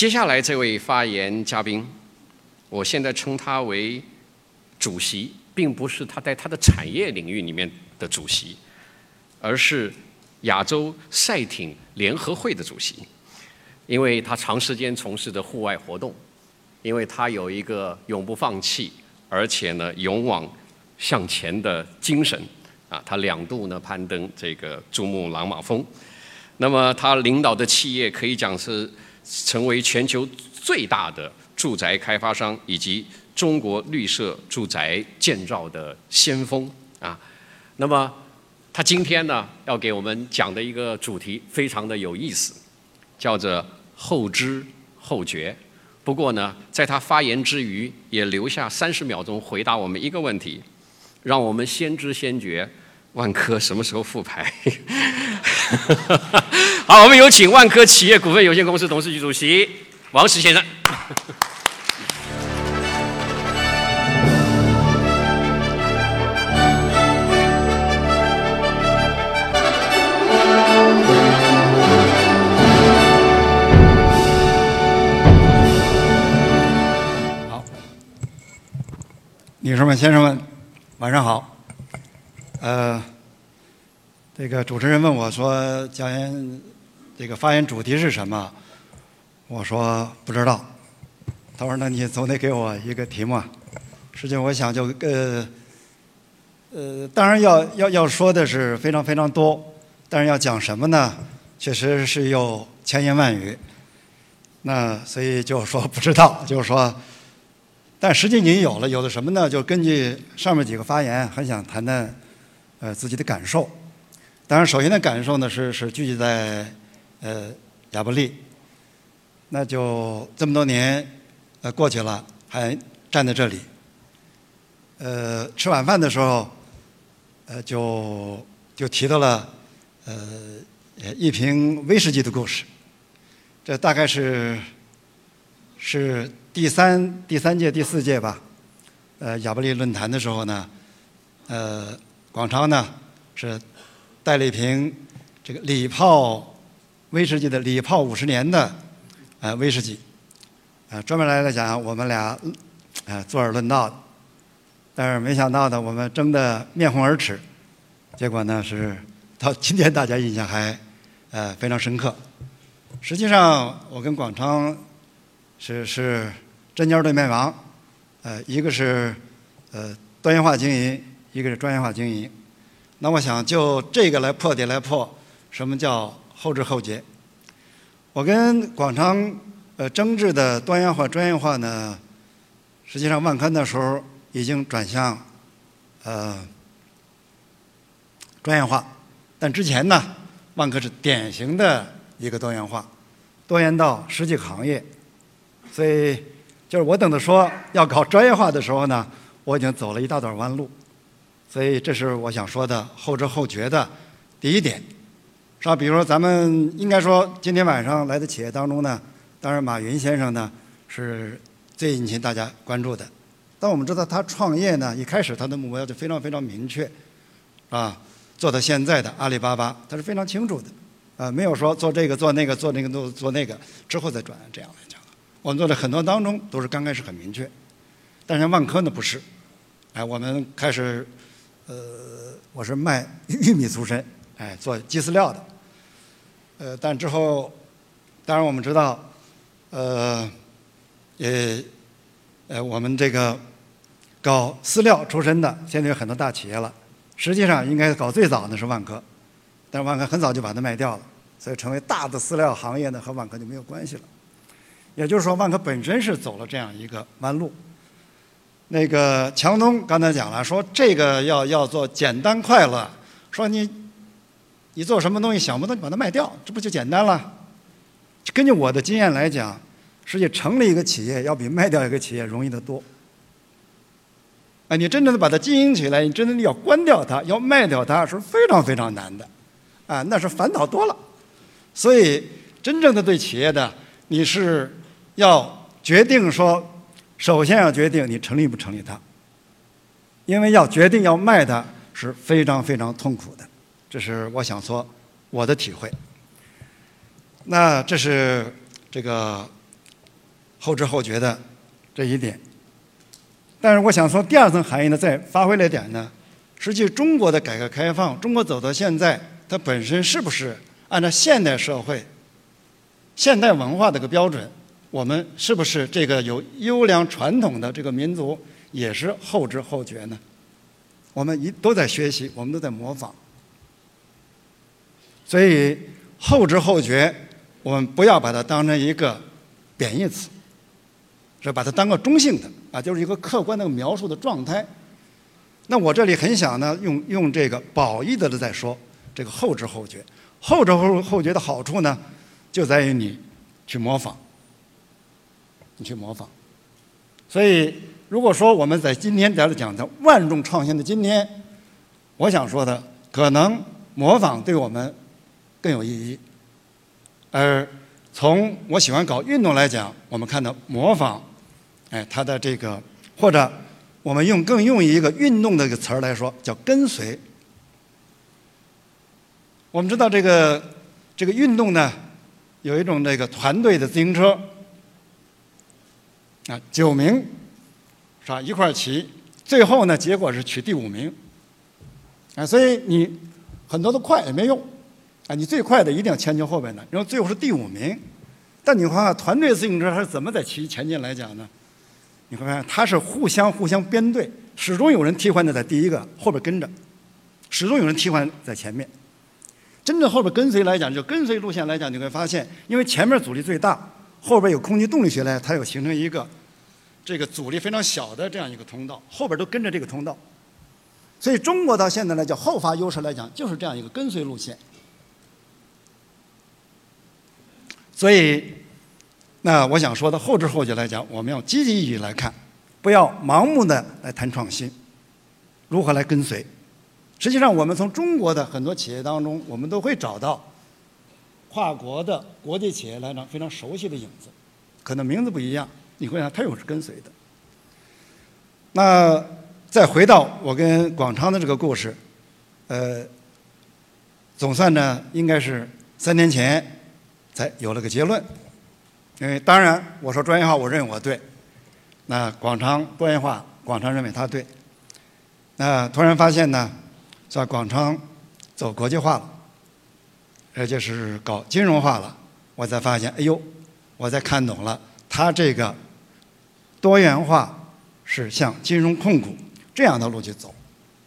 接下来这位发言嘉宾，我现在称他为主席，并不是他在他的产业领域里面的主席，而是亚洲赛艇联合会的主席，因为他长时间从事的户外活动，因为他有一个永不放弃，而且呢勇往向前的精神，啊，他两度呢攀登这个珠穆朗玛峰，那么他领导的企业可以讲是。成为全球最大的住宅开发商以及中国绿色住宅建造的先锋啊！那么他今天呢要给我们讲的一个主题非常的有意思，叫做后知后觉。不过呢，在他发言之余，也留下三十秒钟回答我们一个问题，让我们先知先觉。万科什么时候复牌？好，我们有请万科企业股份有限公司董事局主席王石先生。好，女士们、先生们，晚上好。呃，这个主持人问我说：“讲言这个发言主题是什么？”我说不知道。他说：“那你总得给我一个题目。”实际我想就呃呃，当然要要要说的是非常非常多，但是要讲什么呢？确实是有千言万语。那所以就说不知道，就是说，但实际你有了，有的什么呢？就根据上面几个发言，很想谈谈。呃，自己的感受，当然，首先的感受呢是是聚集在呃亚布力，那就这么多年呃过去了，还站在这里，呃，吃晚饭的时候，呃，就就提到了呃一瓶威士忌的故事，这大概是是第三第三届第四届吧，呃亚布力论坛的时候呢，呃。广昌呢是带了一瓶这个礼炮威士忌的礼炮五十年的呃威士忌，呃专门来来讲我们俩呃坐而论道，但是没想到呢我们争得面红耳赤，结果呢是到今天大家印象还呃非常深刻。实际上我跟广昌是是针尖对麦芒，呃一个是呃多元化经营。一个是专业化经营，那我想就这个来破题来破，什么叫后知后觉？我跟广昌呃争执的多元化、专业化呢，实际上万科那时候已经转向呃专业化，但之前呢，万科是典型的一个多元化，多元到十几个行业，所以就是我等着说要搞专业化的时候呢，我已经走了一大段弯路。所以，这是我想说的后知后觉的第一点，是吧？比如说，咱们应该说，今天晚上来的企业当中呢，当然马云先生呢是最引起大家关注的。但我们知道，他创业呢，一开始他的目标就非常非常明确，啊，做到现在的阿里巴巴，他是非常清楚的，啊，没有说做这个做那个做那个做做那个之后再转这样来讲。我们做的很多当中都是刚开始很明确，但是万科呢不是，哎，我们开始。呃，我是卖玉米出身，哎，做鸡饲料的。呃，但之后，当然我们知道，呃，也，呃，我们这个搞饲料出身的，现在有很多大企业了。实际上，应该搞最早的是万科，但是万科很早就把它卖掉了，所以成为大的饲料行业呢，和万科就没有关系了。也就是说，万科本身是走了这样一个弯路。那个强东刚才讲了，说这个要要做简单快乐，说你你做什么东西想不到，你把它卖掉，这不就简单了？根据我的经验来讲，实际成立一个企业要比卖掉一个企业容易得多。哎，你真正的把它经营起来，你真的要关掉它，要卖掉它是非常非常难的，啊，那是烦恼多了。所以，真正的对企业的，你是要决定说。首先要决定你成立不成立它，因为要决定要卖它是非常非常痛苦的，这是我想说我的体会。那这是这个后知后觉的这一点。但是我想说，第二层含义呢，再发挥了一点呢，实际中国的改革开放，中国走到现在，它本身是不是按照现代社会、现代文化这个标准，我们是不是这个有优良传统的这个民族，也是后知后觉呢？我们一都在学习，我们都在模仿。所以后知后觉，我们不要把它当成一个贬义词，是把它当个中性的。啊，就是一个客观的描述的状态。那我这里很想呢，用用这个褒义的在说这个后知后觉。后知后后觉的好处呢，就在于你去模仿，你去模仿。所以，如果说我们在今天在这讲的万众创新的今天，我想说的，可能模仿对我们更有意义。而从我喜欢搞运动来讲，我们看到模仿。哎，它的这个，或者我们用更用一个运动的一个词儿来说，叫跟随。我们知道这个这个运动呢，有一种这个团队的自行车，啊，九名是吧一块儿骑，最后呢结果是取第五名，啊，所以你很多的快也没用，啊，你最快的一定要前进后边的，然后最后是第五名，但你看看团队自行车它是怎么在骑前进来讲呢？你会发现，它是互相互相编队，始终有人替换的在第一个后边跟着，始终有人替换在前面。真正后边跟随来讲，就跟随路线来讲，你会发现，因为前面阻力最大，后边有空气动力学来，它有形成一个这个阻力非常小的这样一个通道，后边都跟着这个通道。所以中国到现在来讲，后发优势来讲，就是这样一个跟随路线。所以。那我想说的后知后觉来讲，我们要积极意义来看，不要盲目的来谈创新，如何来跟随？实际上，我们从中国的很多企业当中，我们都会找到跨国的国际企业来讲非常熟悉的影子，可能名字不一样，你会想它又是跟随的。那再回到我跟广昌的这个故事，呃，总算呢，应该是三年前才有了个结论。因为当然，我说专业化，我认为我对。那广昌多元化，广昌认为他对。那突然发现呢，在广昌走国际化了，而且是搞金融化了，我才发现，哎呦，我才看懂了，他这个多元化是向金融控股这样的路去走。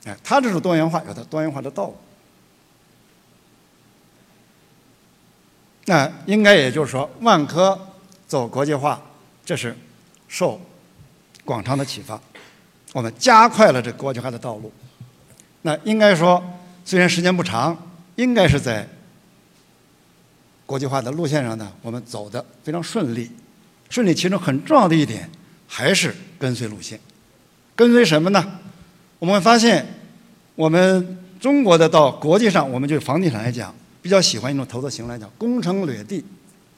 哎，他这种多元化有它多元化的道路。那应该也就是说，万科。走国际化，这是受广昌的启发，我们加快了这国际化的道路。那应该说，虽然时间不长，应该是在国际化的路线上呢，我们走的非常顺利。顺利其中很重要的一点，还是跟随路线。跟随什么呢？我们会发现，我们中国的到国际上，我们就房地产来讲，比较喜欢一种投资型来讲，攻城掠地。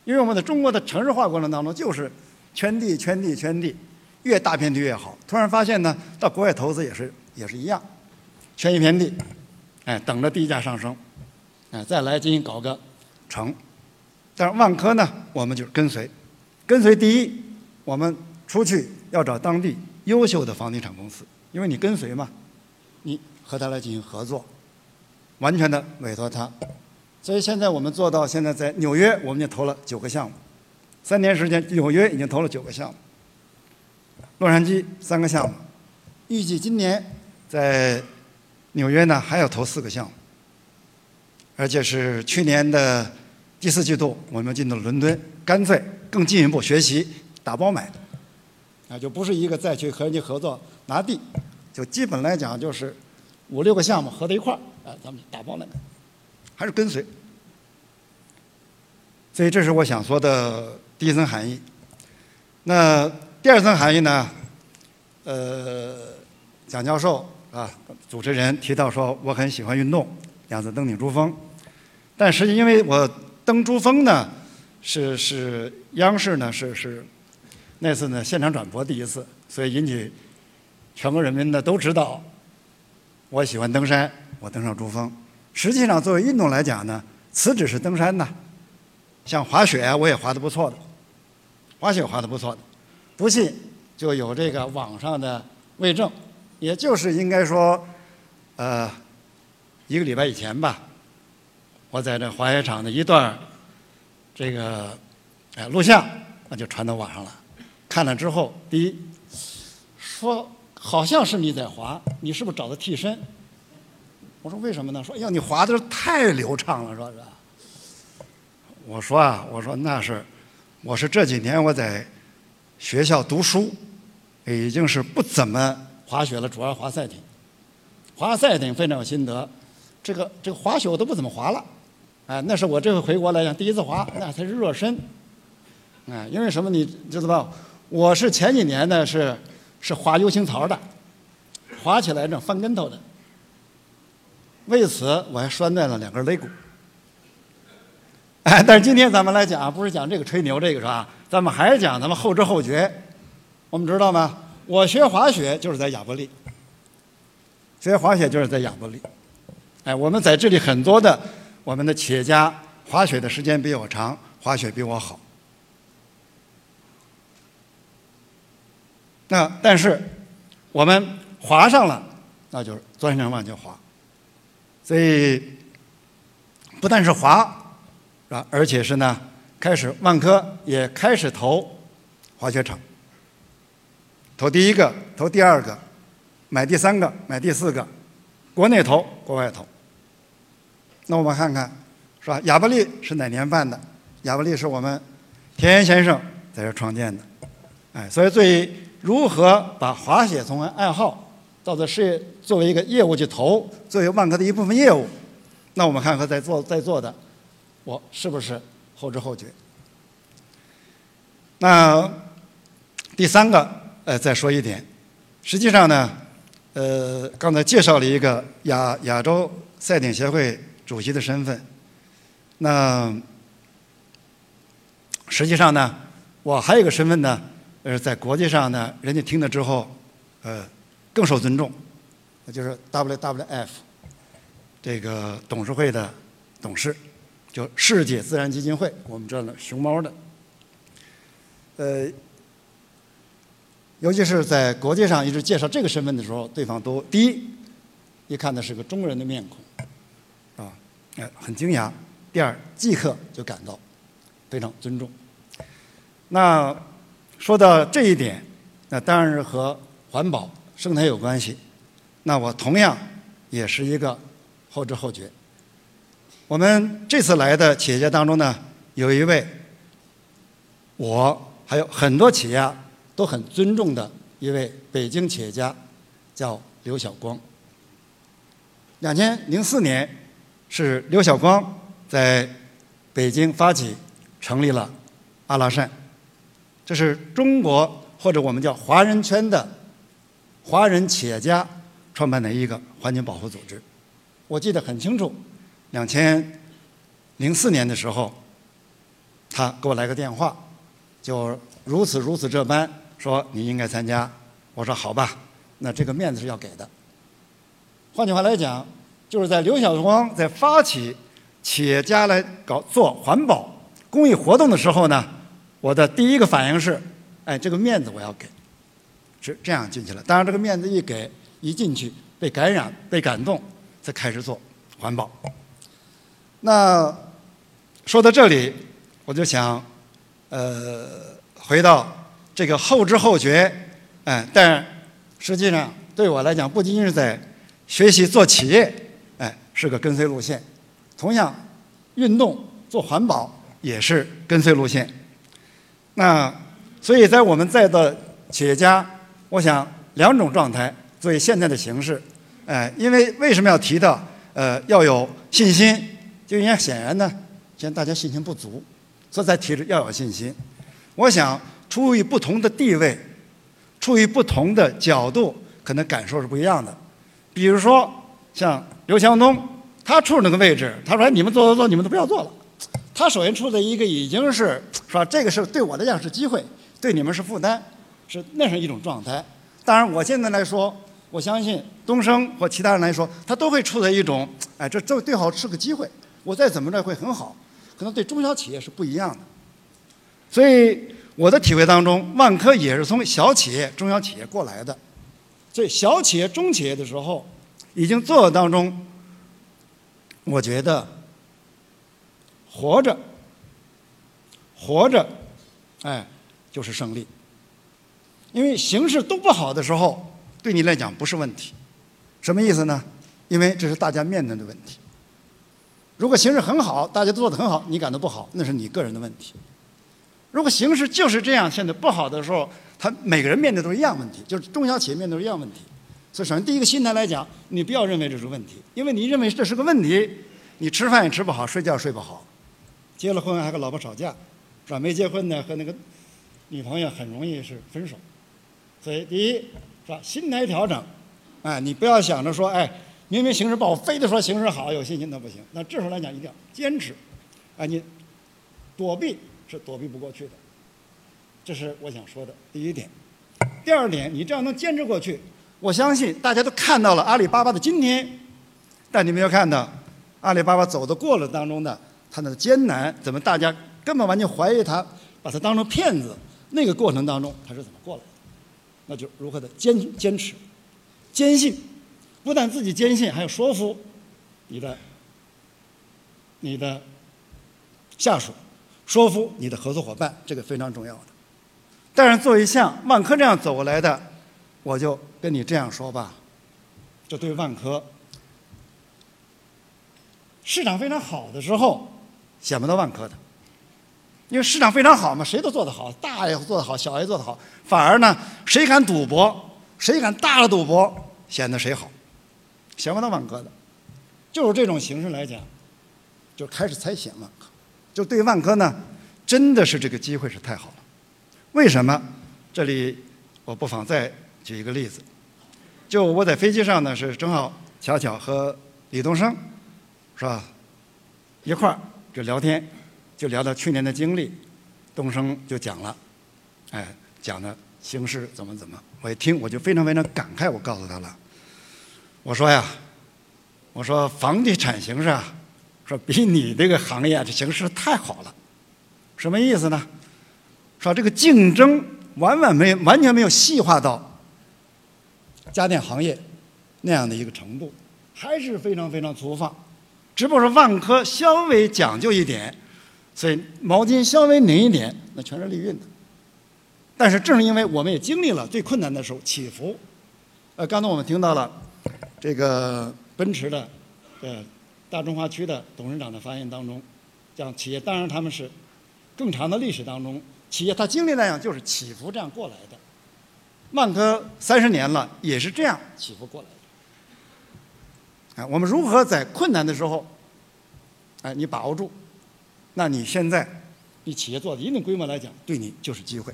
因为我们在中国的城市化过程当中，就是圈地、圈地、圈地，越大片地越好。突然发现呢，到国外投资也是也是一样，圈一片地，哎，等着地价上升，哎，再来进行搞个城。但是万科呢，我们就是跟随，跟随第一，我们出去要找当地优秀的房地产公司，因为你跟随嘛，你和他来进行合作，完全的委托他。所以现在我们做到，现在在纽约，我们就投了九个项目，三年时间，纽约已经投了九个项目，洛杉矶三个项目，预计今年在纽约呢还要投四个项目，而且是去年的第四季度，我们进到伦敦，干脆更进一步学习打包买，啊，就不是一个再去和人家合作拿地，就基本来讲就是五六个项目合在一块儿，啊，咱们打包买。还是跟随，所以这是我想说的第一层含义。那第二层含义呢？呃，蒋教授啊，主持人提到说我很喜欢运动，两次登顶珠峰，但实际因为我登珠峰呢，是是央视呢是是那次呢现场转播第一次，所以引起全国人民呢都知道我喜欢登山，我登上珠峰。实际上，作为运动来讲呢，此只是登山呐。像滑雪，我也滑得不错的，滑雪滑得不错的。不信就有这个网上的为证，也就是应该说，呃，一个礼拜以前吧，我在这滑雪场的一段这个哎录像，那就传到网上了。看了之后，第一说好像是你在滑，你是不是找的替身？我说为什么呢？说哎呀，你滑的太流畅了，说是吧？我说啊，我说那是，我是这几年我在学校读书，已经是不怎么滑雪了，主要滑赛艇。滑赛艇非常有心得，这个这个滑雪我都不怎么滑了，哎，那是我这回回国来讲第一次滑，那才是热身。哎，因为什么你知道吧？我是前几年呢是是滑 U 型槽的，滑起来正翻跟头的。为此我还拴断了两根肋骨。哎，但是今天咱们来讲，不是讲这个吹牛这个是吧？咱们还是讲咱们后知后觉。我们知道吗？我学滑雪就是在亚伯利，学滑雪就是在亚伯利。哎，我们在这里很多的我们的企业家滑雪的时间比我长，滑雪比我好。那但是我们滑上了，那就是钻上往就滑。所以不但是滑。啊，而且是呢，开始万科也开始投滑雪场，投第一个，投第二个，买第三个，买第四个，国内投，国外投。那我们看看，是吧？亚布力是哪年办的？亚布力是我们田园先生在这创建的，哎，所以对于如何把滑雪从爱好到这事业作为一个业务去投，作为万科的一部分业务，那我们看看在座在座的。我是不是后知后觉？那第三个，呃，再说一点，实际上呢，呃，刚才介绍了一个亚亚洲赛艇协会主席的身份，那实际上呢，我还有一个身份呢，呃，在国际上呢，人家听了之后，呃，更受尊重，那就是 WWF 这个董事会的董事。就世界自然基金会，我们知道熊猫的，呃，尤其是在国际上一直介绍这个身份的时候，对方都第一一看的是个中国人的面孔，哎，很惊讶；第二，即刻就感到非常尊重。那说到这一点，那当然是和环保、生态有关系。那我同样也是一个后知后觉。我们这次来的企业家当中呢，有一位我还有很多企业家都很尊重的一位北京企业家，叫刘晓光。两千零四年是刘晓光在北京发起成立了阿拉善，这是中国或者我们叫华人圈的华人企业家创办的一个环境保护组织，我记得很清楚。两千零四年的时候，他给我来个电话，就如此如此这般说你应该参加。我说好吧，那这个面子是要给的。换句话来讲，就是在刘晓光在发起企业家来搞做环保公益活动的时候呢，我的第一个反应是，哎，这个面子我要给，是这样进去了。当然，这个面子一给，一进去被感染、被感动，才开始做环保。那说到这里，我就想，呃，回到这个后知后觉，哎，但实际上对我来讲，不仅仅是在学习做企业，是个跟随路线；同样，运动做环保也是跟随路线。那所以在我们在的企业家，我想两种状态作为现在的形式，哎，因为为什么要提到呃要有信心？就应该显然呢，现在大家信心不足，所以才提着要有信心。我想，出于不同的地位，出于不同的角度，可能感受是不一样的。比如说，像刘强东，他处那个位置，他说：“你们做做做，你们都不要做了。”他首先处在一个已经是说这个是对我来讲是机会，对你们是负担，是那是一种状态。当然，我现在来说，我相信东升或其他人来说，他都会处在一种，哎，这这最好是个机会。我再怎么着会很好，可能对中小企业是不一样的。所以我的体会当中，万科也是从小企业、中小企业过来的，所以小企业、中企业的时候，已经做当中，我觉得活着，活着，哎，就是胜利。因为形势都不好的时候，对你来讲不是问题，什么意思呢？因为这是大家面对的问题。如果形势很好，大家都做得很好，你感到不好，那是你个人的问题。如果形势就是这样，现在不好的时候，他每个人面对都是一样问题，就是中小企业面对一样问题。所以，首先第一个心态来讲，你不要认为这是问题，因为你认为这是个问题，你吃饭也吃不好，睡觉睡不好，结了婚还和老婆吵架，是吧？没结婚的和那个女朋友很容易是分手。所以，第一是吧？心态调整，哎，你不要想着说，哎，明明形势不好，非得说形势好，有信心那不行。那这时候来讲，一定要坚持，啊，你躲避。是躲避不过去的，这是我想说的第一点。第二点，你这样能坚持过去，我相信大家都看到了阿里巴巴的今天，但你没有看到阿里巴巴走的过程当中的它的艰难，怎么大家根本完全怀疑他，把他当成骗子，那个过程当中他是怎么过来的？那就如何的坚坚持、坚信，不但自己坚信，还要说服你的你的下属。说服你的合作伙伴，这个非常重要的。但是作为像万科这样走过来的，我就跟你这样说吧，这对万科，市场非常好的时候，想不到万科的，因为市场非常好嘛，谁都做得好，大也做得好，小也做得好，反而呢，谁敢赌博，谁敢大了赌博，显得谁好，想不到万科的，就是这种形式来讲，就开始猜想万科。就对万科呢，真的是这个机会是太好了。为什么？这里我不妨再举一个例子。就我在飞机上呢，是正好巧巧和李东升，是吧？一块儿就聊天，就聊到去年的经历。东升就讲了，哎，讲的形势怎么怎么。我一听，我就非常非常感慨。我告诉他了，我说呀，我说房地产形势啊。说比你这个行业这形势太好了，什么意思呢？说这个竞争完完没完全没有细化到家电行业那样的一个程度，还是非常非常粗放。只不过是万科稍微讲究一点，所以毛巾稍微拧一点，那全是利润的。但是正是因为我们也经历了最困难的时候起伏，呃，刚才我们听到了这个奔驰的，呃。大中华区的董事长的发言当中，讲企业当然他们是更长的历史当中，企业它经历那样就是起伏这样过来的。万科三十年了也是这样起伏过来的。哎，我们如何在困难的时候，哎，你把握住，那你现在你企业做的一定规模来讲，对你就是机会。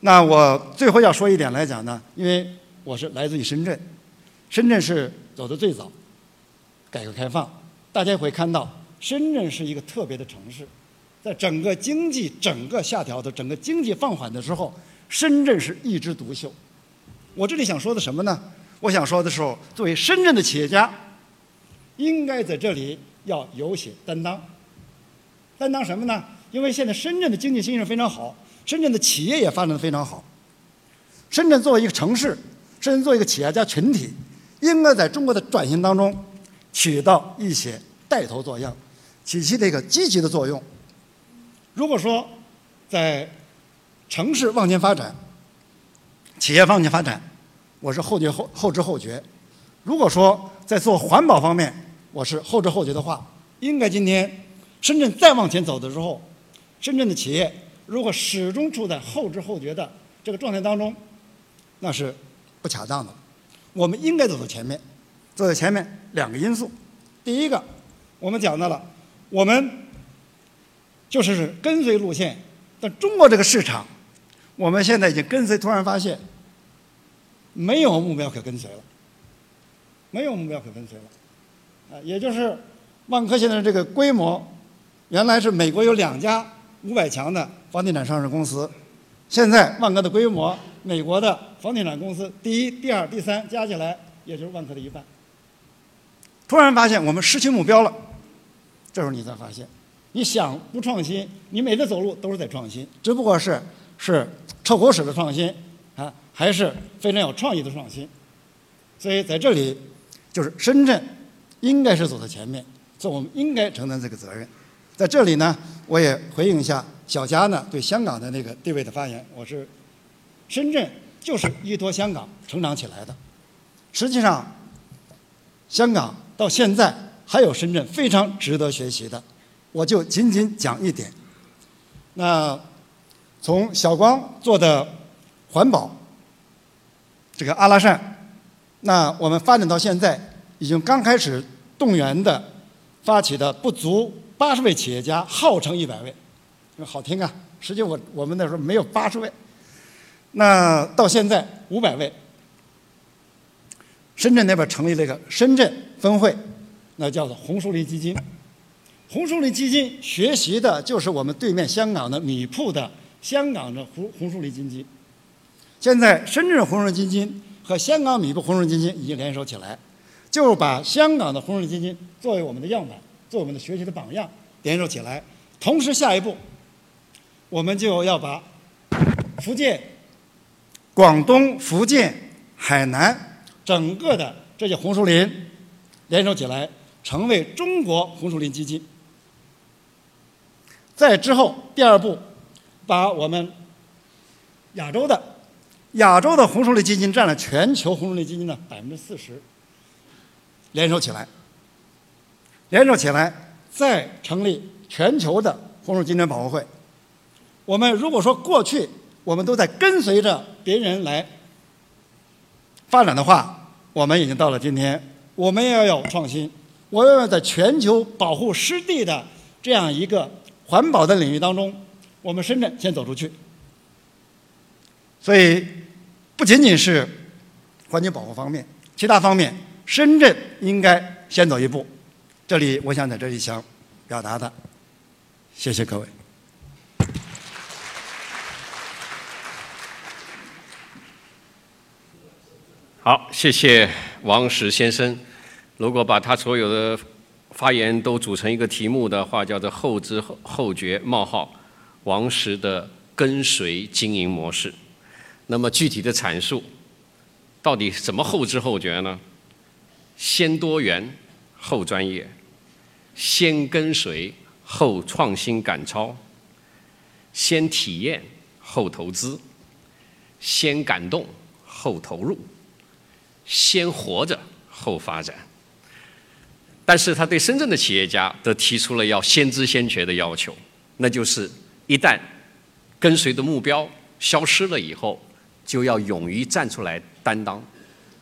那我最后要说一点来讲呢，因为我是来自于深圳，深圳是走的最早。改革开放，大家会看到，深圳是一个特别的城市，在整个经济整个下调的整个经济放缓的时候，深圳是一枝独秀。我这里想说的什么呢？我想说的时候，作为深圳的企业家，应该在这里要有些担当。担当什么呢？因为现在深圳的经济形势非常好，深圳的企业也发展的非常好。深圳作为一个城市，深圳作为一个企业家群体，应该在中国的转型当中。起到一些带头作用，起起这个积极的作用。如果说在城市往前发展，企业往前发展，我是后觉后后知后觉。如果说在做环保方面，我是后知后觉的话，应该今天深圳再往前走的时候，深圳的企业如果始终处在后知后觉的这个状态当中，那是不恰当的。我们应该走到前面。走在前面两个因素，第一个，我们讲到了，我们就是跟随路线，但中国这个市场，我们现在已经跟随，突然发现没有目标可跟随了，没有目标可跟随了，啊，也就是万科现在这个规模，原来是美国有两家五百强的房地产上市公司，现在万科的规模，美国的房地产公司第一、第二、第三加起来，也就是万科的一半。突然发现我们失去目标了，这时候你才发现，你想不创新，你每次走路都是在创新，只不过是是臭狗屎的创新啊，还是非常有创意的创新。所以在这里，就是深圳应该是走在前面，所以我们应该承担这个责任。在这里呢，我也回应一下小佳呢对香港的那个地位的发言。我是深圳就是依托香港成长起来的，实际上香港到现在还有深圳非常值得学习的。我就仅仅讲一点。那从小光做的环保，这个阿拉善，那我们发展到现在，已经刚开始动员的发起的不足八十位企业家，号称一百位，好听啊！实际我我们那时候没有八十位。那到现在五百位，深圳那边成立了一个深圳分会，那叫做红树林基金。红树林基金学习的就是我们对面香港的米铺的香港的红红树林基金。现在深圳红树林基金和香港米铺红树林基金已经联手起来，就把香港的红树林基金作为我们的样板，做我们的学习的榜样，联手起来。同时，下一步我们就要把福建、广东、福建、海南整个的这些红树林联手起来，成为中国红树林基金。在之后，第二步，把我们亚洲的亚洲的红树林基金占了全球红树林基金的百分之四十，联手起来，联手起来，再成立全球的红树精神保护会。我们如果说过去我们都在跟随着别人来发展的话，我们已经到了今天，我们也要有创新，我要在全球保护湿地的这样一个。环保的领域当中，我们深圳先走出去，所以不仅仅是环境保护方面，其他方面，深圳应该先走一步。这里我想在这里想表达的，谢谢各位。好，谢谢王石先生。如果把他所有的。发言都组成一个题目的话，叫做“后知后后觉：冒号王石的跟随经营模式”。那么具体的阐述，到底怎么后知后觉呢？先多元后专业，先跟随后创新赶超，先体验后投资，先感动后投入，先活着后发展。但是他对深圳的企业家都提出了要先知先觉的要求，那就是一旦跟随的目标消失了以后，就要勇于站出来担当，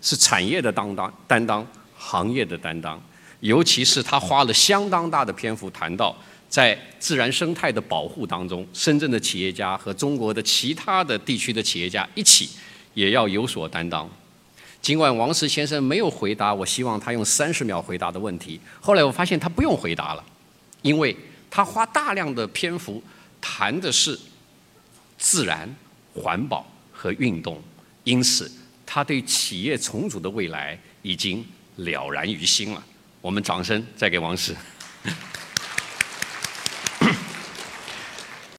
是产业的担当，担当行业的担当。尤其是他花了相当大的篇幅谈到，在自然生态的保护当中，深圳的企业家和中国的其他的地区的企业家一起也要有所担当。尽管王石先生没有回答我希望他用三十秒回答的问题，后来我发现他不用回答了，因为他花大量的篇幅谈的是自然、环保和运动，因此他对企业重组的未来已经了然于心了。我们掌声再给王石。